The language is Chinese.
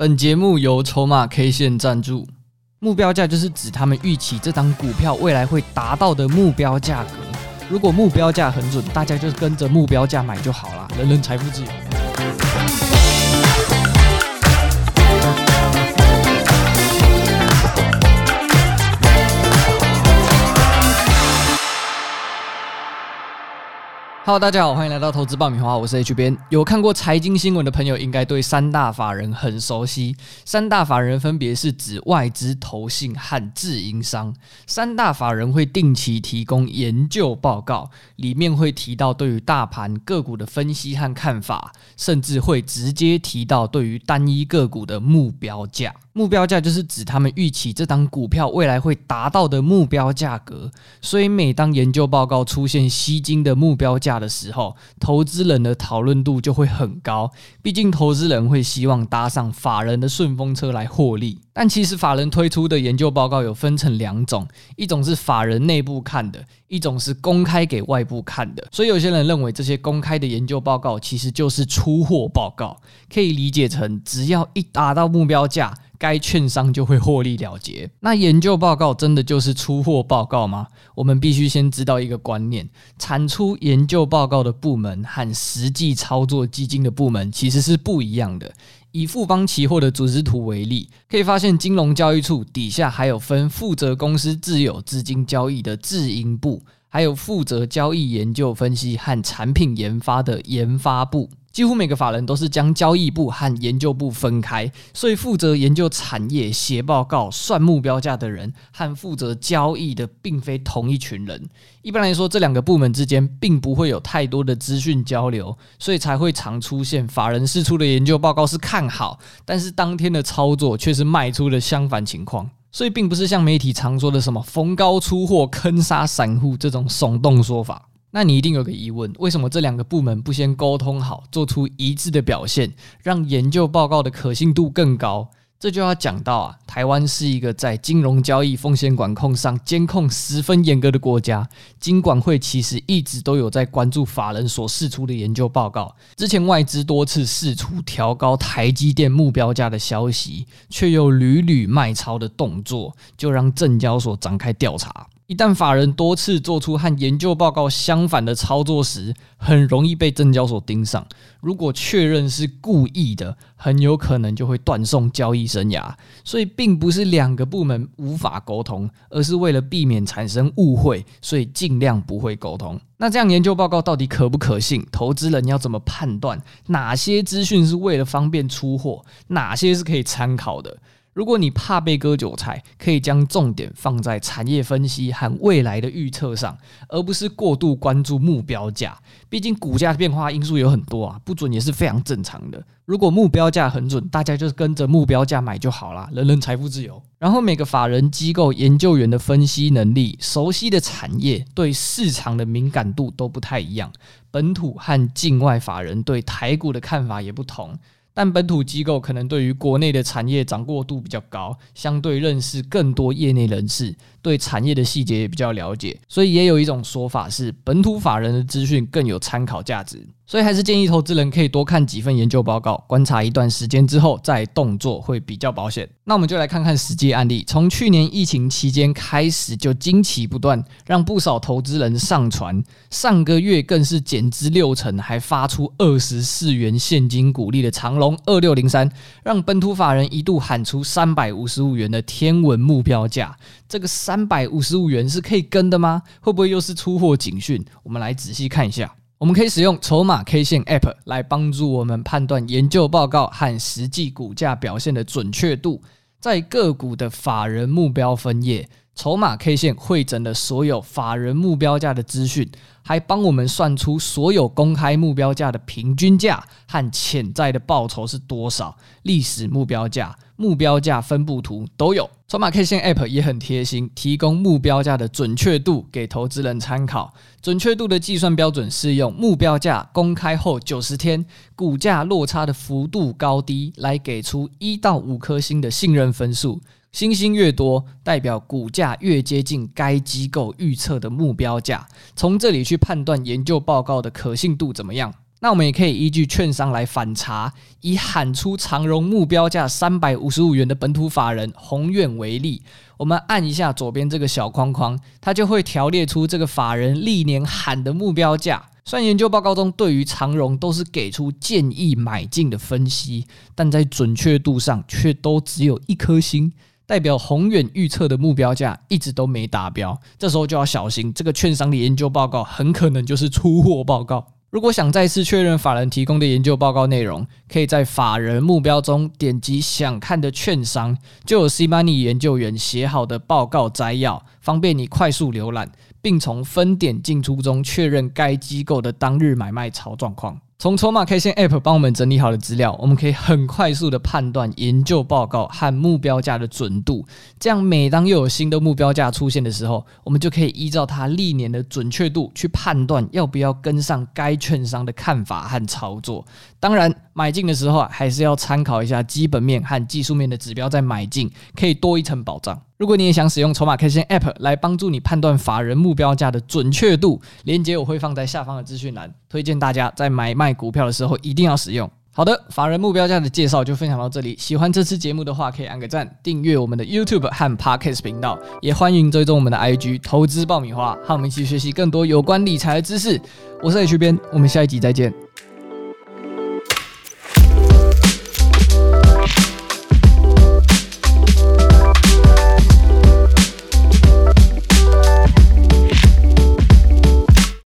本节目由筹码 K 线赞助。目标价就是指他们预期这张股票未来会达到的目标价格。如果目标价很准，大家就跟着目标价买就好了，人人财富自由。Hello，大家好，欢迎来到投资爆米花，我是 H 编。有看过财经新闻的朋友，应该对三大法人很熟悉。三大法人分别是指外资、投信和自营商。三大法人会定期提供研究报告，里面会提到对于大盘个股的分析和看法，甚至会直接提到对于单一个股的目标价。目标价就是指他们预期这档股票未来会达到的目标价格。所以，每当研究报告出现吸金的目标价的时候，投资人的讨论度就会很高。毕竟，投资人会希望搭上法人的顺风车来获利。但其实，法人推出的研究报告有分成两种，一种是法人内部看的，一种是公开给外部看的。所以，有些人认为这些公开的研究报告其实就是出货报告，可以理解成只要一达到目标价。该券商就会获利了结。那研究报告真的就是出货报告吗？我们必须先知道一个观念：产出研究报告的部门和实际操作基金的部门其实是不一样的。以富邦期货的组织图为例，可以发现金融交易处底下还有分负责公司自有资金交易的自营部，还有负责交易研究分析和产品研发的研发部。几乎每个法人都是将交易部和研究部分开，所以负责研究产业、写报告、算目标价的人和负责交易的并非同一群人。一般来说，这两个部门之间并不会有太多的资讯交流，所以才会常出现法人释出的研究报告是看好，但是当天的操作却是卖出的相反情况。所以，并不是像媒体常说的什么逢高出货坑杀散户这种耸动说法。那你一定有个疑问：为什么这两个部门不先沟通好，做出一致的表现，让研究报告的可信度更高？这就要讲到啊，台湾是一个在金融交易风险管控上监控十分严格的国家。金管会其实一直都有在关注法人所释出的研究报告。之前外资多次释出调高台积电目标价的消息，却又屡屡卖超的动作，就让证交所展开调查。一旦法人多次做出和研究报告相反的操作时，很容易被证交所盯上。如果确认是故意的，很有可能就会断送交易生涯。所以，并不是两个部门无法沟通，而是为了避免产生误会，所以尽量不会沟通。那这样研究报告到底可不可信？投资人要怎么判断哪些资讯是为了方便出货，哪些是可以参考的？如果你怕被割韭菜，可以将重点放在产业分析和未来的预测上，而不是过度关注目标价。毕竟股价变化因素有很多啊，不准也是非常正常的。如果目标价很准，大家就跟着目标价买就好了，人人财富自由。然后每个法人机构研究员的分析能力、熟悉的产业、对市场的敏感度都不太一样，本土和境外法人对台股的看法也不同。但本土机构可能对于国内的产业掌握度比较高，相对认识更多业内人士，对产业的细节也比较了解，所以也有一种说法是，本土法人的资讯更有参考价值。所以还是建议投资人可以多看几份研究报告，观察一段时间之后再动作会比较保险。那我们就来看看实际案例。从去年疫情期间开始就惊奇不断，让不少投资人上船。上个月更是减资六成，还发出二十四元现金股利的长荣二六零三，让本土法人一度喊出三百五十五元的天文目标价。这个三百五十五元是可以跟的吗？会不会又是出货警讯？我们来仔细看一下。我们可以使用筹码 K 线 App 来帮助我们判断研究报告和实际股价表现的准确度。在个股的法人目标分页，筹码 K 线汇整了所有法人目标价的资讯，还帮我们算出所有公开目标价的平均价和潜在的报酬是多少，历史目标价。目标价分布图都有，筹码 K 线 App 也很贴心，提供目标价的准确度给投资人参考。准确度的计算标准是用目标价公开后九十天股价落差的幅度高低来给出一到五颗星的信任分数，星星越多，代表股价越接近该机构预测的目标价。从这里去判断研究报告的可信度怎么样。那我们也可以依据券商来反查，以喊出长荣目标价三百五十五元的本土法人宏远为例，我们按一下左边这个小框框，它就会条列出这个法人历年喊的目标价。虽然研究报告中对于长荣都是给出建议买进的分析，但在准确度上却都只有一颗星，代表宏远预测的目标价一直都没达标。这时候就要小心，这个券商的研究报告很可能就是出货报告。如果想再次确认法人提供的研究报告内容，可以在法人目标中点击想看的券商，就有 C-money 研究员写好的报告摘要，方便你快速浏览，并从分点进出中确认该机构的当日买卖潮状况。从筹码 K 线 App 帮我们整理好的资料，我们可以很快速的判断研究报告和目标价的准度。这样，每当又有新的目标价出现的时候，我们就可以依照它历年的准确度去判断要不要跟上该券商的看法和操作。当然，买进的时候啊还是要参考一下基本面和技术面的指标再买进，可以多一层保障。如果你也想使用筹码 K 线 App 来帮助你判断法人目标价的准确度，链接我会放在下方的资讯栏，推荐大家在买卖股票的时候一定要使用。好的，法人目标价的介绍就分享到这里。喜欢这次节目的话，可以按个赞，订阅我们的 YouTube 和 Podcast 频道，也欢迎追踪我们的 IG 投资爆米花，和我们一起学习更多有关理财的知识。我是 H 编，我们下一集再见。